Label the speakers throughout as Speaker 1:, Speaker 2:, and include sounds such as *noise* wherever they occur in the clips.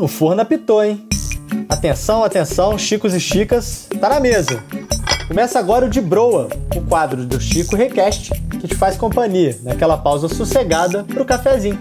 Speaker 1: o forno apitou, hein? Atenção, atenção, chicos e chicas, tá na mesa. Começa agora o de Broa, o quadro do Chico Request, que te faz companhia naquela pausa sossegada pro cafezinho.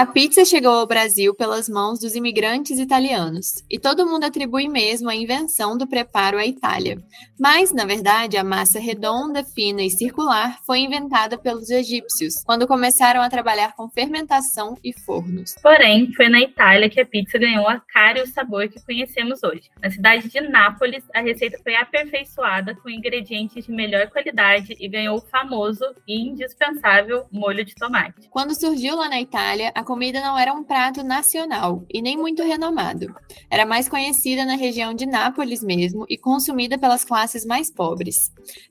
Speaker 2: A pizza chegou ao Brasil pelas mãos dos imigrantes italianos, e todo mundo atribui mesmo a invenção do preparo à Itália. Mas, na verdade, a massa redonda, fina e circular foi inventada pelos egípcios, quando começaram a trabalhar com fermentação e fornos.
Speaker 3: Porém, foi na Itália que a pizza ganhou a cara e o sabor que conhecemos hoje. Na cidade de Nápoles, a receita foi aperfeiçoada com ingredientes de melhor qualidade e ganhou o famoso e indispensável molho de tomate.
Speaker 2: Quando surgiu lá na Itália, a comida não era um prato nacional e nem muito renomado. Era mais conhecida na região de Nápoles mesmo e consumida pelas classes mais pobres.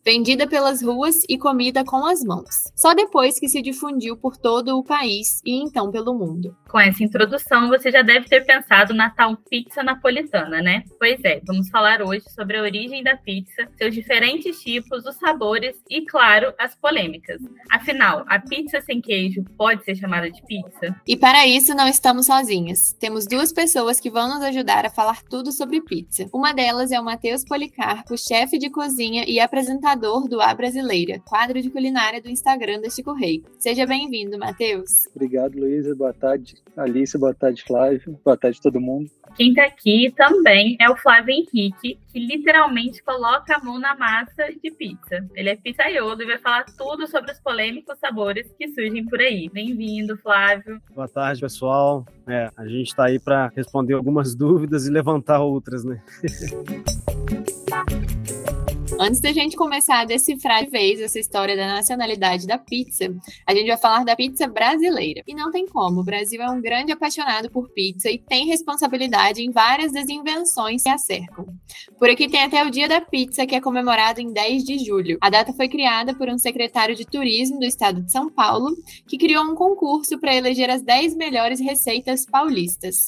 Speaker 2: Vendida pelas ruas e comida com as mãos. Só depois que se difundiu por todo o país e então pelo mundo.
Speaker 3: Com essa introdução, você já deve ter pensado na tal pizza napolitana, né? Pois é, vamos falar hoje sobre a origem da pizza, seus diferentes tipos, os sabores e, claro, as polêmicas. Afinal, a pizza sem queijo pode ser chamada de pizza?
Speaker 2: E para isso não estamos sozinhas. Temos duas pessoas que vão nos ajudar a falar tudo sobre pizza. Uma delas é o Matheus Policarpo, chefe de cozinha e apresentador do A Brasileira, quadro de culinária do Instagram da Chico Rei. Seja bem-vindo, Matheus.
Speaker 4: Obrigado, Luísa. Boa tarde, Alice. Boa tarde, Flávio. Boa tarde, todo mundo.
Speaker 3: Quem está aqui também é o Flávio Henrique, que literalmente coloca a mão na massa de pizza. Ele é pizzaiolo e vai falar tudo sobre os polêmicos sabores que surgem por aí. Bem-vindo, Flávio.
Speaker 5: Boa tarde, pessoal. É, a gente está aí para responder algumas dúvidas e levantar outras, né? *laughs*
Speaker 2: Antes da gente começar a decifrar de vez essa história da nacionalidade da pizza, a gente vai falar da pizza brasileira. E não tem como, o Brasil é um grande apaixonado por pizza e tem responsabilidade em várias das invenções que a cercam. Por aqui tem até o Dia da Pizza, que é comemorado em 10 de julho. A data foi criada por um secretário de turismo do estado de São Paulo, que criou um concurso para eleger as 10 melhores receitas paulistas.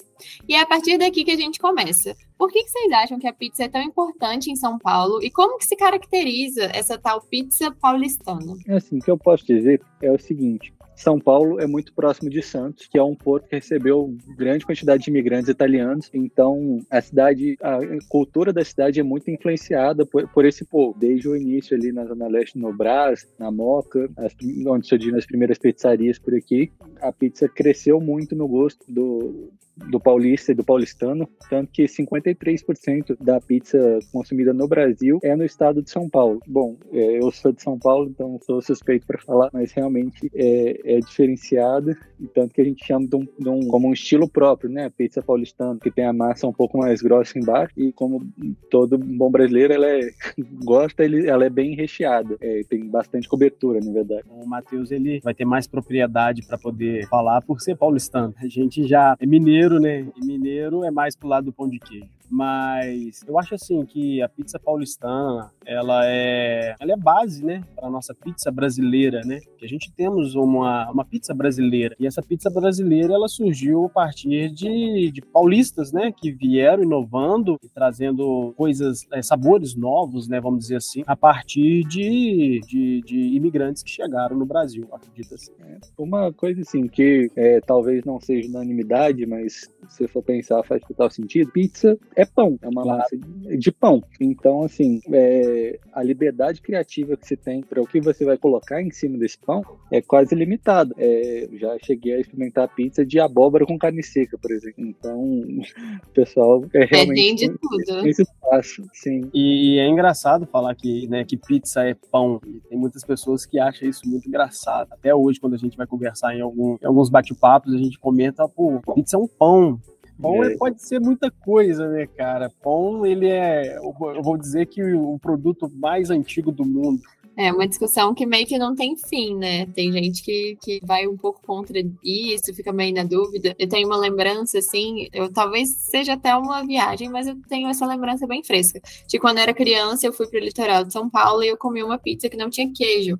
Speaker 2: E é a partir daqui que a gente começa. Por que, que vocês acham que a pizza é tão importante em São Paulo e como que se caracteriza essa tal pizza paulistana?
Speaker 4: É assim, o que eu posso dizer é o seguinte: são Paulo é muito próximo de Santos, que é um porto que recebeu grande quantidade de imigrantes italianos. Então, a cidade, a cultura da cidade é muito influenciada por, por esse povo. Desde o início ali na Zona Leste, no Brás, na Moca, as, onde surgiram as primeiras pizzarias por aqui, a pizza cresceu muito no gosto do, do paulista e do paulistano, tanto que 53% da pizza consumida no Brasil é no estado de São Paulo. Bom, é, eu sou de São Paulo, então sou suspeito para falar, mas realmente é, é diferenciada, tanto que a gente chama de um, de um, como um estilo próprio, né? Pizza paulistana, que tem a massa um pouco mais grossa embaixo, e como todo bom brasileiro, ela é, *laughs* gosta, ele, ela é bem recheada, é, tem bastante cobertura, na verdade.
Speaker 5: O Matheus, ele vai ter mais propriedade para poder falar por ser paulistano. A gente já é mineiro, mineiro, né? E mineiro é mais pro lado do pão de queijo. Mas eu acho assim que a pizza paulistana, ela é, ela é base, né, para nossa pizza brasileira, né? Que a gente temos uma, uma pizza brasileira. E essa pizza brasileira, ela surgiu a partir de, de paulistas, né, que vieram inovando e trazendo coisas, é, sabores novos, né, vamos dizer assim, a partir de, de, de imigrantes que chegaram no Brasil, acredito assim.
Speaker 4: É, uma coisa assim que é, talvez não seja unanimidade, mas se for pensar faz total sentido, pizza é pão, é uma massa de, de, pão. Então, assim, é, a liberdade criativa que você tem para o que você vai colocar em cima desse pão é quase limitada. É, já cheguei a experimentar pizza de abóbora com carne seca, por exemplo. Então, *laughs* o pessoal é realmente...
Speaker 2: É de tudo.
Speaker 4: Esse espaço, sim.
Speaker 5: E, e, é engraçado falar que, né, que pizza é pão. E tem muitas pessoas que acham isso muito engraçado. Até hoje, quando a gente vai conversar em, algum, em alguns bate-papos, a gente comenta, pô, pizza é um pão. Pão é. pode ser muita coisa, né, cara? Pão, ele é, eu vou dizer que o produto mais antigo do mundo.
Speaker 2: É uma discussão que meio que não tem fim, né? Tem gente que, que vai um pouco contra isso, fica meio na dúvida. Eu tenho uma lembrança, assim, eu talvez seja até uma viagem, mas eu tenho essa lembrança bem fresca. De quando eu era criança, eu fui pro litoral de São Paulo e eu comi uma pizza que não tinha queijo.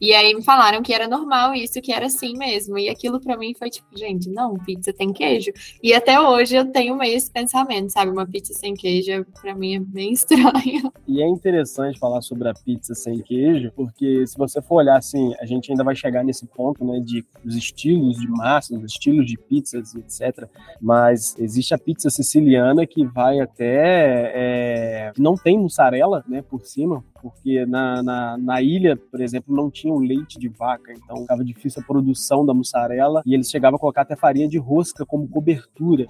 Speaker 2: E aí me falaram que era normal isso, que era assim mesmo. E aquilo para mim foi tipo, gente, não, pizza tem queijo. E até hoje eu tenho meio esse pensamento, sabe? Uma pizza sem queijo para mim é bem *laughs* estranho.
Speaker 5: E é interessante falar sobre a pizza sem queijo, porque se você for olhar assim, a gente ainda vai chegar nesse ponto, né, de os estilos de massa, os estilos de pizzas, etc. Mas existe a pizza siciliana que vai até é, não tem mussarela, né, por cima, porque na, na, na, ilha, por exemplo, não tinha leite de vaca, então ficava difícil a produção da mussarela e eles chegavam a colocar até farinha de rosca como cobertura.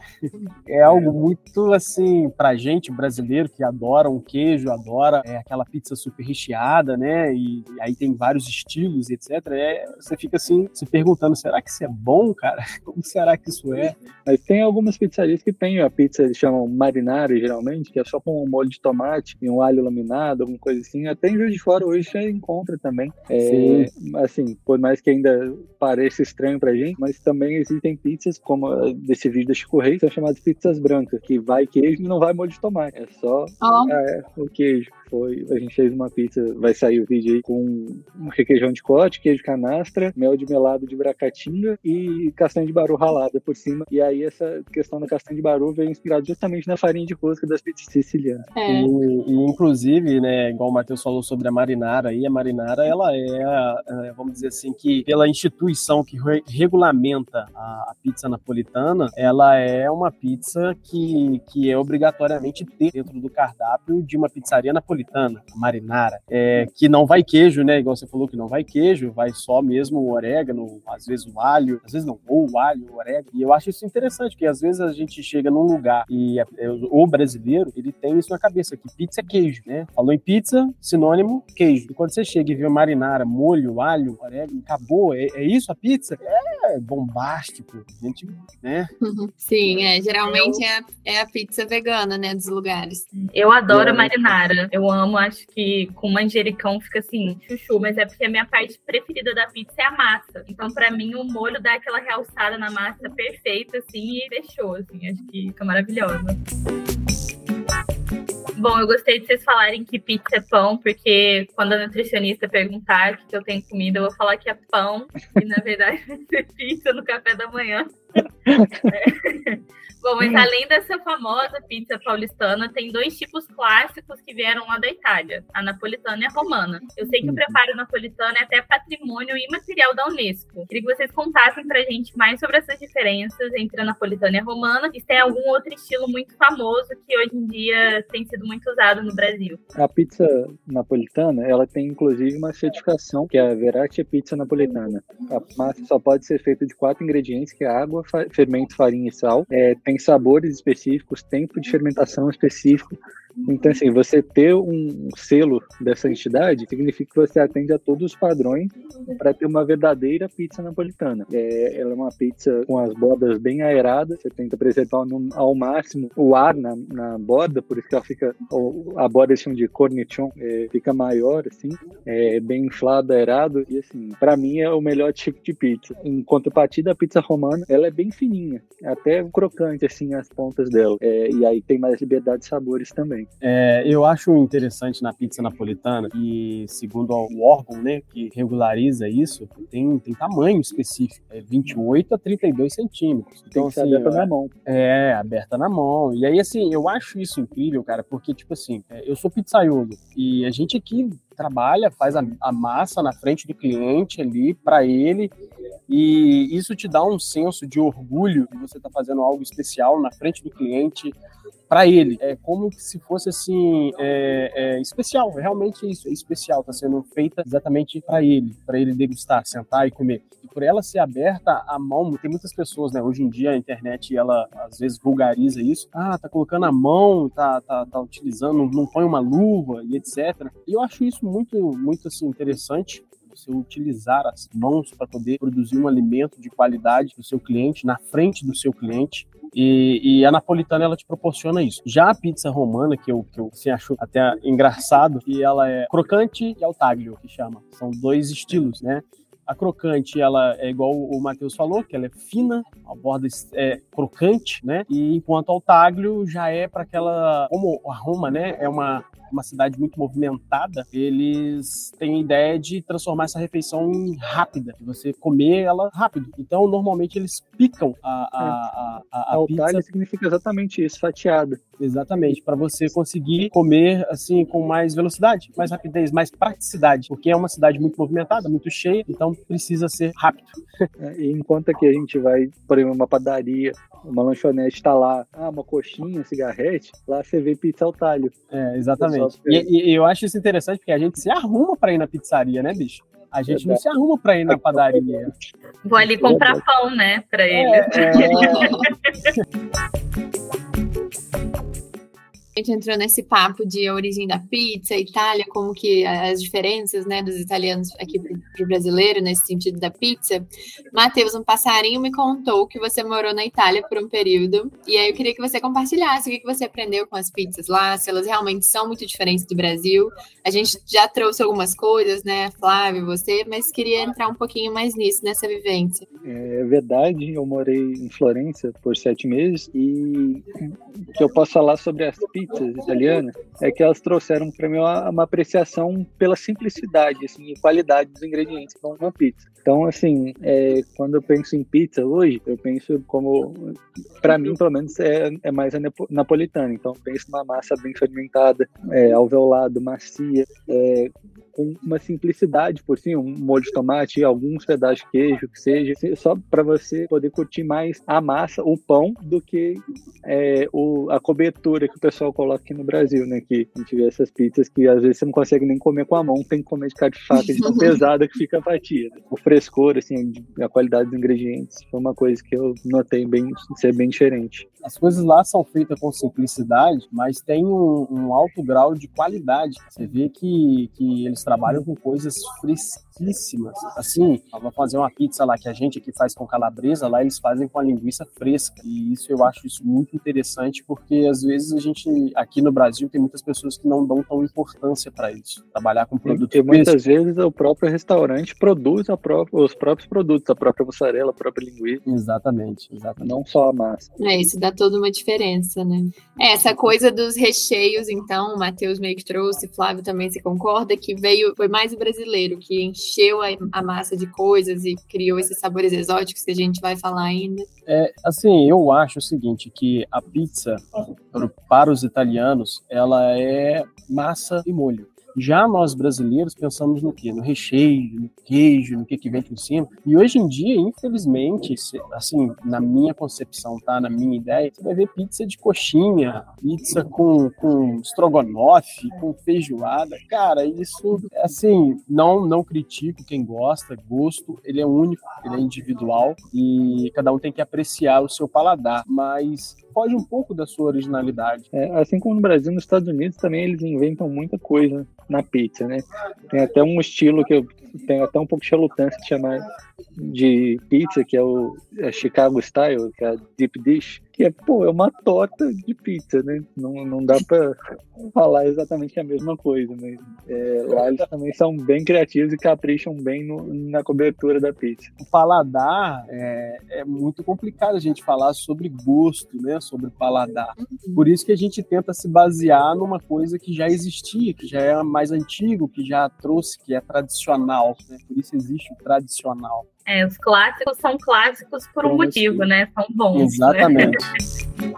Speaker 5: É algo muito assim, pra gente brasileiro que adora um queijo, adora é, aquela pizza super recheada, né? E, e aí tem vários estilos, etc. É, você fica assim se perguntando: será que isso é bom, cara? *laughs* Como será que isso é?
Speaker 4: Mas tem algumas pizzarias que tem a pizza, eles chamam marinara geralmente, que é só com um molho de tomate e um alho laminado, alguma coisa assim até em Juiz de Fora hoje já encontra também. É, assim, por mais que ainda pareça estranho pra gente, mas também existem pizzas, como desse vídeo da Chico Rei, que são chamadas pizzas brancas, que vai queijo e não vai molho de tomate. É só oh. é, o queijo foi. A gente fez uma pizza, vai sair o vídeo aí com um requeijão de cote, queijo canastra, mel de melado de bracatinga e castanha de baru ralada por cima. E aí essa questão da castanha de baru veio inspirada justamente na farinha de rosca das pizzas sicilianas.
Speaker 5: É. E, e, inclusive, né, igual o Matheus falou sobre a marinara aí, a marinara ela é, é vamos dizer assim, que pela instituição que re regulamenta a, a, pizza napolitana, ela é uma pizza que, que é obrigatoriamente ter dentro do cardápio de uma pizzaria napolitana napolitana, marinara, é, que não vai queijo, né? Igual você falou que não vai queijo, vai só mesmo o orégano, às vezes o alho, às vezes não, ou o alho, o orégano. E eu acho isso interessante, porque às vezes a gente chega num lugar e é, o brasileiro, ele tem isso na cabeça, que pizza é queijo, né? Falou em pizza, sinônimo, queijo. E quando você chega e vê marinara, molho, alho, orégano, acabou, é, é isso a pizza? É bombástico, gente, né? *laughs*
Speaker 2: Sim, é, geralmente é, é a pizza vegana, né, dos lugares.
Speaker 3: Eu adoro é. marinara, eu amo, acho que com manjericão fica assim, chuchu, mas é porque a minha parte preferida da pizza é a massa. Então, para mim, o molho dá aquela realçada na massa perfeita, assim, e fechou, assim, acho que fica maravilhosa. Bom, eu gostei de vocês falarem que pizza é pão, porque quando a nutricionista perguntar o que eu tenho comida, eu vou falar que é pão, e na verdade *laughs* vai ser pizza no café da manhã. *laughs* Bom, mas além dessa famosa pizza paulistana, tem dois tipos clássicos que vieram lá da Itália, a napolitana e a romana. Eu sei que o uhum. preparo napolitano é até patrimônio imaterial da Unesco. Queria que vocês contassem pra gente mais sobre essas diferenças entre a napolitana e a romana, e se tem algum outro estilo muito famoso que hoje em dia tem sido muito usado no Brasil.
Speaker 4: A pizza napolitana, ela tem inclusive uma certificação, que é a Veraccia Pizza Napolitana. A massa só pode ser feita de quatro ingredientes, que é água, fermento, farinha e sal. É, tem sabores específicos, tempo de fermentação específico. Então, assim, você ter um selo dessa entidade significa que você atende a todos os padrões para ter uma verdadeira pizza napolitana. É, ela é uma pizza com as bordas bem aeradas, você tenta preservar no, ao máximo o ar na, na borda, por isso que ela fica, a borda chama de cornichon, é, fica maior, assim, é, bem inflado, aerado, e assim, para mim é o melhor tipo de pizza. Em contrapartida, a pizza romana, ela é bem fininha, até crocante, assim, as pontas dela, é, e aí tem mais liberdade de sabores também
Speaker 5: É, eu acho interessante na pizza napolitana e segundo o órgão, né, que regulariza isso, tem, tem tamanho específico, é 28 a 32 centímetros.
Speaker 4: Então, tem assim, aberta na mão.
Speaker 5: É, aberta na mão. E aí, assim, eu acho isso incrível, cara, porque, tipo assim, é, eu sou pizzaiolo e a gente aqui trabalha, faz a, a massa na frente do cliente ali para ele e isso te dá um senso de orgulho de você estar tá fazendo algo especial na frente do cliente para ele. É como se fosse assim é, é especial, realmente isso, é especial, está sendo feita exatamente para ele, para ele degustar, sentar e comer. E por ela ser aberta a mão, tem muitas pessoas, né? Hoje em dia a internet ela às vezes vulgariza isso. Ah, tá colocando a mão, tá, tá, tá utilizando, não põe uma luva e etc. E eu acho isso muito, muito assim interessante você utilizar as mãos para poder produzir um alimento de qualidade para o seu cliente, na frente do seu cliente. E, e, a napolitana ela te proporciona isso. Já a pizza romana, que eu, que eu assim, acho até engraçado, que ela é crocante e altaglio, que chama. São dois estilos, né? A crocante, ela é igual o Matheus falou, que ela é fina, a borda é crocante, né? E enquanto ao taglio já é para aquela, como a Roma, né, é uma uma cidade muito movimentada, eles têm a ideia de transformar essa refeição em rápida, de você comer ela rápido. Então, normalmente eles picam a, a, a, a, a pizza.
Speaker 4: significa exatamente isso, fatiada.
Speaker 5: Exatamente, para você conseguir comer assim com mais velocidade, mais rapidez, mais praticidade, porque é uma cidade muito movimentada, muito cheia, então precisa ser rápido.
Speaker 4: É, enquanto aqui a gente vai, por exemplo, uma padaria, uma lanchonete está lá, ah, uma coxinha, cigarrete, lá você vê pizza ao talho.
Speaker 5: É, exatamente. E, e, eu acho isso interessante porque a gente se arruma para ir na pizzaria, né, bicho? A gente não se arruma para ir na padaria.
Speaker 3: Vou ali comprar pão, né, para ele. É,
Speaker 2: é... A gente entrou nesse papo de origem da pizza, Itália, como que as diferenças, né, dos italianos aqui para o brasileiro, nesse sentido da pizza. Matheus, um passarinho me contou que você morou na Itália por um período, e aí eu queria que você compartilhasse o que você aprendeu com as pizzas lá, se elas realmente são muito diferentes do Brasil. A gente já trouxe algumas coisas, né, Flávio, você, mas queria entrar um pouquinho mais nisso, nessa vivência.
Speaker 4: É verdade, eu morei em Florença por sete meses, e que eu posso falar sobre as pizzas italianas é que elas trouxeram para mim uma, uma, apreciação pela simplicidade assim, e qualidade dos ingredientes para uma pizza. Então, assim, é, quando eu penso em pizza hoje, eu penso como, para mim, pelo menos, é, é mais a napolitana. Então, penso numa massa bem fermentada, é, alveolado, macia, é, com uma simplicidade por cima, um molho de tomate alguns pedaços de queijo, que seja, só para você poder curtir mais a massa, o pão, do que é, o, a cobertura que o pessoal coloca aqui no Brasil, né? Que a gente vê essas pizzas que às vezes você não consegue nem comer com a mão, tem que comer de cara de faca, de tão *laughs* pesada que fica a fatia. O frescor, assim, a qualidade dos ingredientes foi uma coisa que eu notei bem ser bem diferente.
Speaker 5: As coisas lá são feitas com simplicidade, mas tem um, um alto grau de qualidade. Você vê que, que eles trabalham com coisas fresquíssimas. Assim, vamos fazer uma pizza lá que a gente aqui faz com calabresa, lá eles fazem com a linguiça fresca. E isso eu acho isso muito interessante, porque às vezes a gente, aqui no Brasil, tem muitas pessoas que não dão tão importância para isso. Trabalhar com produtos
Speaker 4: E muitas vezes o próprio restaurante produz própria, os próprios produtos, a própria mussarela, a própria linguiça.
Speaker 5: Exatamente, exatamente.
Speaker 4: Não só a massa.
Speaker 2: É, isso dá toda uma diferença, né? É, essa coisa dos recheios, então, o Matheus meio que trouxe, Flávio também se concorda, que veio veio, foi mais o brasileiro que encheu a, a, massa de coisas e criou esses sabores exóticos que a gente vai falar ainda.
Speaker 5: É, assim, eu acho o seguinte, que a pizza, para os italianos, ela é massa e molho. Já nós brasileiros pensamos no quê? No recheio, no queijo, no que, que vem por cima. E hoje em dia, infelizmente, assim, na minha concepção, tá? Na minha ideia, você vai ver pizza de coxinha, pizza com, com estrogonofe, com feijoada. Cara, isso, assim, não, não critico quem gosta, gosto, ele é único, ele é individual e cada um tem que apreciar o seu paladar. Mas foge um pouco da sua originalidade.
Speaker 4: É, assim como no Brasil, nos Estados Unidos também eles inventam muita coisa na pizza, né? Tem até um estilo que eu tenho até um pouco de relutância de chamar de pizza, que é o é Chicago Style, que é a Deep Dish, que é, pô, é uma torta de pizza, né? Não, não dá pra falar exatamente a mesma coisa, mas é, lá eles também são bem criativos e capricham bem no, na cobertura da pizza.
Speaker 5: O paladar é, é, muito complicado a gente falar sobre gosto, né? Sobre paladar. Por isso que a gente tenta se basear numa coisa que já existia, que já é mais antigo, que já trouxe, que é tradicional, né? Por isso existe o tradicional.
Speaker 3: É, os clássicos são clássicos por um motivo, né? São bons.
Speaker 5: Né? Exatamente. *laughs*
Speaker 3: Né?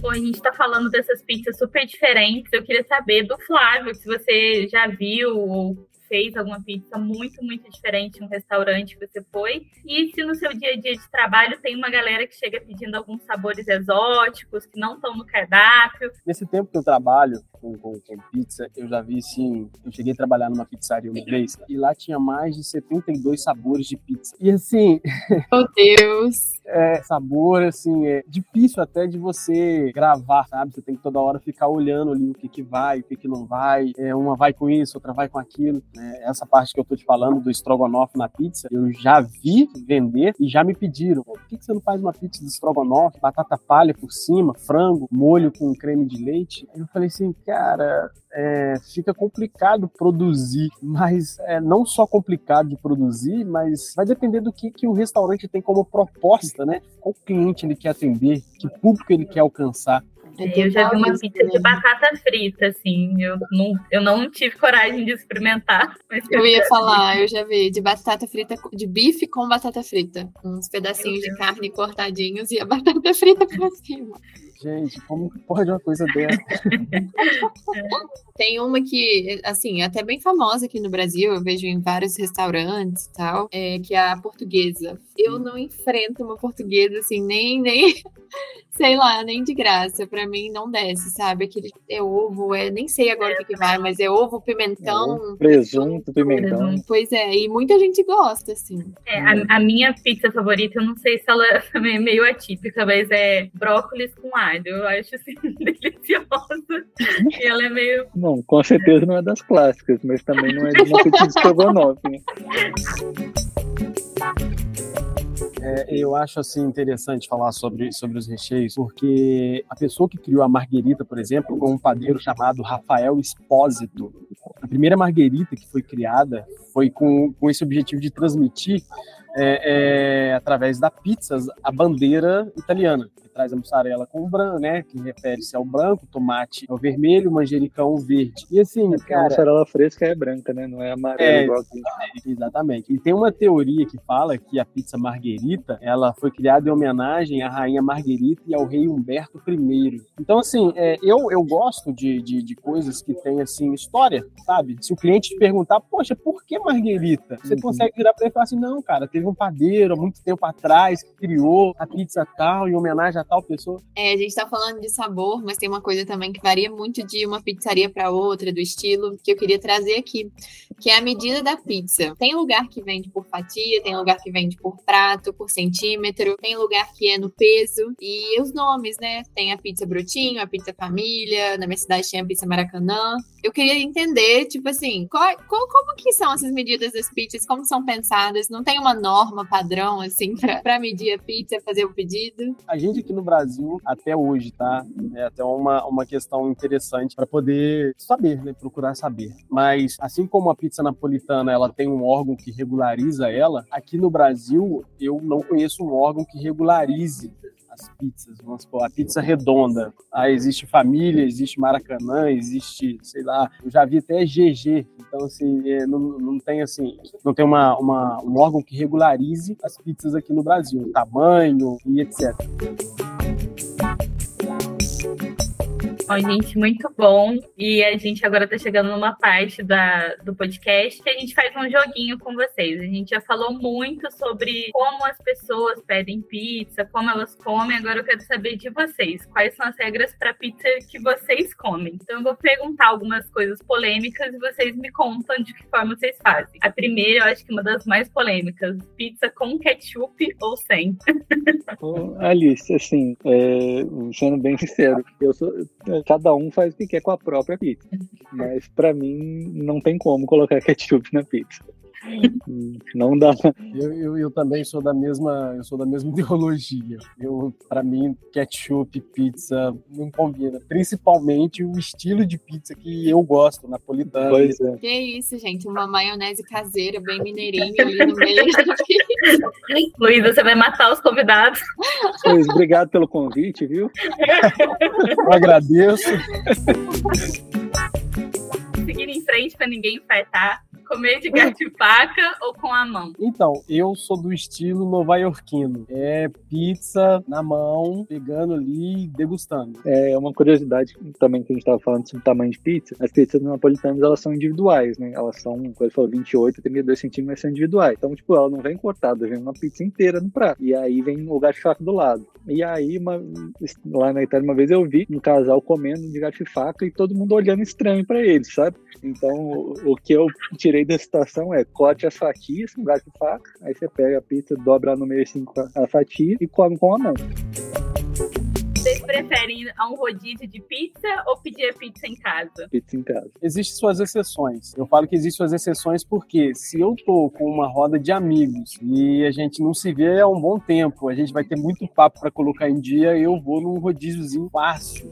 Speaker 3: Bom, a gente está falando dessas pizzas super diferentes. Eu queria saber do Flávio, se você já viu ou fez alguma pizza muito, muito diferente no restaurante que você foi. E se no seu dia a dia de trabalho tem uma galera que chega pedindo alguns sabores exóticos que não estão no cardápio.
Speaker 5: Nesse tempo que eu trabalho com, com, com, pizza, eu já vi assim. Eu cheguei a trabalhar numa pizzaria uma vez e lá tinha mais de 72 sabores de pizza. E assim. *laughs*
Speaker 2: Meu Deus!
Speaker 5: É, sabor, assim, é difícil até de você gravar, sabe? Você tem que toda hora ficar olhando ali o que que vai, o que que não vai. É, uma vai com isso, outra vai com aquilo. Né? Essa parte que eu tô te falando do estrogonofe na pizza, eu já vi vender e já me pediram: por que, que você não faz uma pizza de estrogonofe, batata palha por cima, frango, molho com creme de leite? Eu falei assim, cara, é, fica complicado produzir, mas é, não só complicado de produzir, mas vai depender do que, que o restaurante tem como proposta, né? Qual cliente ele quer atender, que público ele quer alcançar.
Speaker 3: É eu já vi uma pizza de batata frita, assim. Eu não, eu não tive coragem de experimentar. *laughs*
Speaker 2: eu ia falar, eu já vi de batata frita, de bife com batata frita. Uns pedacinhos de carne cortadinhos e a batata *laughs* frita por cima.
Speaker 5: Gente, como pode uma coisa dessa? *laughs*
Speaker 2: Tem uma que, assim, é até bem famosa aqui no Brasil, eu vejo em vários restaurantes e tal, é, que é a portuguesa. Eu não enfrento uma portuguesa, assim, nem, nem, *laughs* sei lá, nem de graça. Pra mim não desce, sabe? Aquele é ovo, é, nem sei agora o que, que vai, mas é ovo, pimentão.
Speaker 4: É, presunto, pimentão.
Speaker 2: Pois é, e muita gente gosta, assim.
Speaker 3: É, a, a, minha pizza favorita, eu não sei se ela *laughs* é meio atípica, mas é brócolis com alho. Eu acho assim, *laughs* deliciosa. e ela é meio
Speaker 4: não, com certeza não é das clássicas, mas também não é de uma petite estrogonofe. Né?
Speaker 5: É, eu acho assim interessante falar sobre, sobre os recheios, porque a pessoa que criou a marguerita, por exemplo, foi um padeiro chamado Rafael Espósito. A primeira marguerita que foi criada foi com, com esse objetivo de transmitir é, é, através da pizza a bandeira italiana traz a mussarela com branco, né? Que refere-se ao branco, tomate ao vermelho, manjericão verde. E assim, é cara.
Speaker 4: A mussarela fresca é branca, né? Não é amarela é, igual aqui.
Speaker 5: Exatamente. E tem uma teoria que fala que a pizza marguerita ela foi criada em homenagem à rainha Marguerita e ao rei Humberto I. Então, assim, é, eu, eu gosto de, de, de, coisas que têm, assim, história, sabe? Se o cliente te perguntar, poxa, por que Marguerita? Você uhum. consegue virar para ele e falar assim, não, cara, teve um padeiro há muito tempo atrás que criou a pizza tal em homenagem a tal pessoa.
Speaker 2: É, a gente tá falando de sabor, mas tem uma coisa também que varia muito de uma pizzaria para outra, do estilo, que eu queria trazer aqui, que é a medida da pizza. Tem lugar que vende por fatia, tem lugar que vende por prato, por centímetro, tem lugar que é no peso, e os nomes, né? Tem a pizza brotinho, a pizza família, na minha cidade tem a pizza maracanã. Eu queria entender, tipo assim, qual, qual, como que são essas medidas das pizzas, como são pensadas? Não tem uma norma padrão, assim, para medir a pizza, fazer o pedido?
Speaker 5: A gente aqui no Brasil até hoje, tá? É até uma, uma questão interessante para poder saber, né? Procurar saber. Mas assim como a pizza napolitana ela tem um órgão que regulariza ela, aqui no Brasil eu não conheço um órgão que regularize as pizzas, vamos supor, a pizza redonda. Ah, existe família, existe Maracanã, existe, sei lá, eu já vi até GG. Então, assim, é, não, não tem assim, não tem uma, uma, um órgão que regularize as pizzas aqui no Brasil, tamanho e etc.
Speaker 3: Ó, gente, muito bom. E a gente agora está chegando numa parte da, do podcast que a gente faz um joguinho com vocês. A gente já falou muito sobre como as pessoas pedem pizza, como elas comem. Agora eu quero saber de vocês. Quais são as regras para pizza que vocês comem? Então eu vou perguntar algumas coisas polêmicas e vocês me contam de que forma vocês fazem. A primeira, eu acho que uma das mais polêmicas: pizza com ketchup ou sem? *laughs*
Speaker 4: Alice, assim, é, sendo bem sincero, eu sou cada um faz o que quer com a própria pizza. *laughs* Mas para mim não tem como colocar ketchup na pizza. Não dá.
Speaker 5: Eu, eu, eu, também sou da mesma, eu sou da mesma *laughs* ideologia. Eu, para mim, ketchup, pizza não combina. Principalmente o estilo de pizza que eu gosto, napolitana.
Speaker 2: Pois é. Que isso, gente, uma maionese caseira bem mineirinha ali no meio. *laughs*
Speaker 3: Luiz, você vai matar os convidados.
Speaker 4: Luiz, obrigado pelo convite, viu?
Speaker 5: Eu agradeço.
Speaker 3: Seguir em frente para ninguém infartar. Comer de gato e faca ou com a mão?
Speaker 5: Então, eu sou do estilo nova-iorquino. É pizza na mão, pegando ali e degustando.
Speaker 4: É uma curiosidade também que a gente estava falando sobre o tamanho de pizza. As pizzas napolitanas, elas são individuais, né? Elas são, como ele falou, 28, 32 centímetros, mas são individuais. Então, tipo, ela não vem cortada, vem uma pizza inteira no prato. E aí vem o gato e faca do lado. E aí, uma, lá na Itália, uma vez eu vi um casal comendo de gato e faca e todo mundo olhando estranho para eles, sabe? Então, o, o que eu tirei tirei da situação é corte as fatias com gato e faca, aí você pega a pizza, dobra no meio assim com a fatia e come com a mão.
Speaker 3: Vocês preferem ir a um rodízio de pizza ou pedir a pizza em casa?
Speaker 4: Pizza em casa.
Speaker 5: Existem suas exceções. Eu falo que existem suas exceções porque se eu tô com uma roda de amigos e a gente não se vê há um bom tempo, a gente vai ter muito papo para colocar em dia, eu vou num rodíziozinho fácil.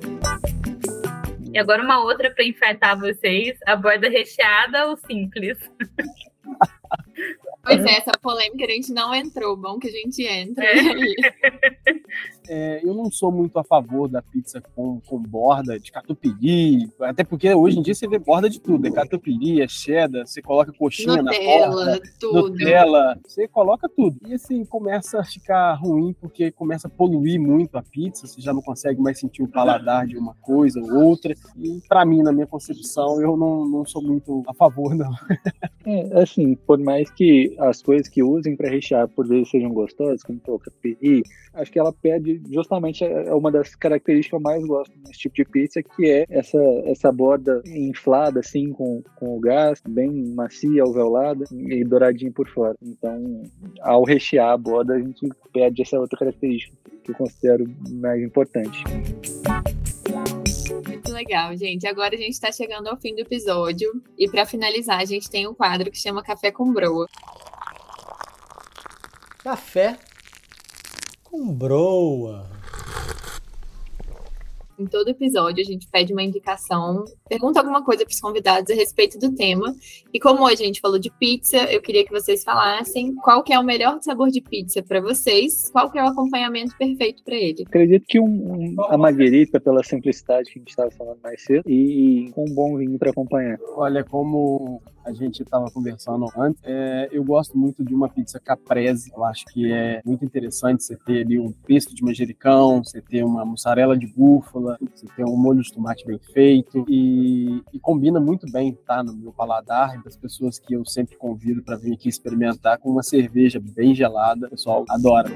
Speaker 3: E agora uma outra para enfrentar vocês: a borda recheada ou simples? *laughs*
Speaker 2: Pois é, essa polêmica a gente não entrou, bom que a gente entra.
Speaker 3: É. *laughs*
Speaker 5: É, eu não sou muito a favor da pizza com, com borda de catupiry, até porque hoje em dia você vê borda de tudo, é catupiry, é cheddar, você coloca coxinha
Speaker 2: Nutella,
Speaker 5: na borda,
Speaker 2: tudo.
Speaker 5: Nutella, você coloca tudo. E assim, começa a ficar ruim porque começa a poluir muito a pizza, você já não consegue mais sentir o paladar de uma coisa ou outra. E para mim, na minha concepção, eu não, não sou muito a favor, não. *laughs*
Speaker 4: É, assim, por mais que as coisas que usem para rechear por vezes sejam gostosas, como o catupiry, acho que ela perde justamente é uma das características que eu mais gosto nesse tipo de pizza, que é essa, essa borda inflada, assim, com, com o gás, bem macia, alveolada e douradinha por fora. Então, ao rechear a borda, a gente perde essa outra característica que eu considero mais importante.
Speaker 2: Legal, gente. Agora a gente está chegando ao fim do episódio. E para finalizar, a gente tem um quadro que chama Café com Broa.
Speaker 1: Café com broa.
Speaker 2: Em todo episódio, a gente pede uma indicação, pergunta alguma coisa para os convidados a respeito do tema. E como hoje a gente falou de pizza, eu queria que vocês falassem qual que é o melhor sabor de pizza para vocês, qual que é o acompanhamento perfeito para ele.
Speaker 4: Acredito que um, um, a marguerita, pela simplicidade que a gente estava falando mais cedo, e com um bom vinho para acompanhar.
Speaker 5: Olha, como a gente estava conversando antes, é, eu gosto muito de uma pizza caprese. Eu acho que é muito interessante você ter ali um pesto de manjericão, você ter uma mussarela de búfala, você ter um molho de tomate bem feito e, e combina muito bem, tá, no meu paladar e das pessoas que eu sempre convido para vir aqui experimentar com uma cerveja bem gelada. O pessoal adora.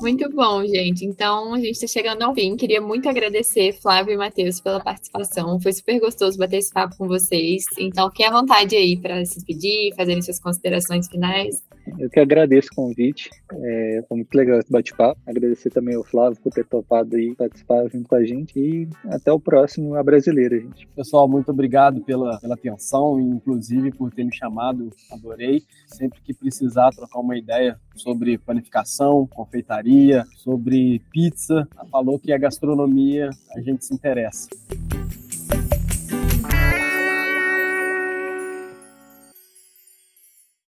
Speaker 2: Muito bom, gente. Então, a gente está chegando ao fim. Queria muito agradecer Flávio e Matheus pela participação. Foi super gostoso bater esse papo com vocês. Então, fiquem à vontade aí para se despedir, fazerem suas considerações finais.
Speaker 4: Eu que agradeço o convite. É, foi muito legal esse bate-papo. Agradecer também ao Flávio por ter topado aí participar junto com a gente. E até o próximo, a brasileira, gente.
Speaker 5: Pessoal, muito obrigado pela, pela atenção e, inclusive, por ter me chamado. Adorei. Sempre que precisar trocar uma ideia sobre panificação, confeitaria, sobre pizza, falou que a gastronomia a gente se interessa.